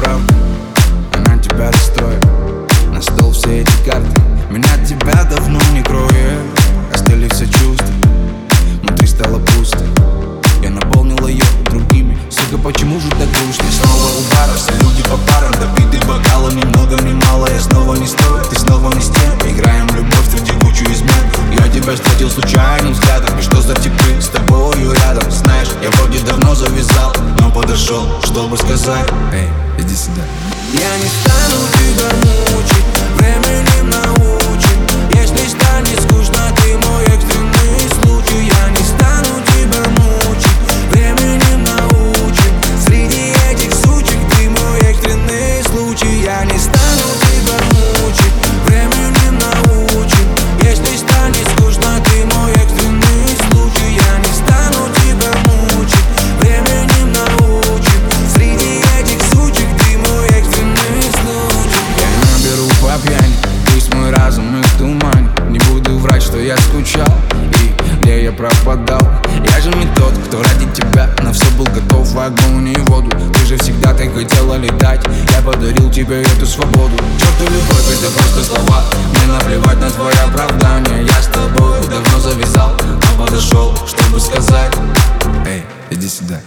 правду Она тебя расстроит. На стол все эти карты. Меня от тебя давно не кроет Остыли все чувства. Внутри стало пусто. Я наполнил ее другими. Сука, почему же так грустно? Снова у бара, все люди по парам. Добиты бокалами, много, не мало. Я снова не стою, ты снова не с тем Играем в любовь, в текучую измен. Я тебя встретил случайным взглядом. И что за типы с тобою рядом? Знаешь, я вроде давно завязал. Подошел, чтобы сказать. Эй, иди сюда. Я не стану Не тот, кто ради тебя На все был готов. В огонь и воду. Ты же всегда так хотела летать. Я подарил тебе эту свободу. Черту любовь, это просто слова. Мне наплевать на твое оправдание Я с тобой давно завязал Но подошел, чтобы сказать. Эй, иди сюда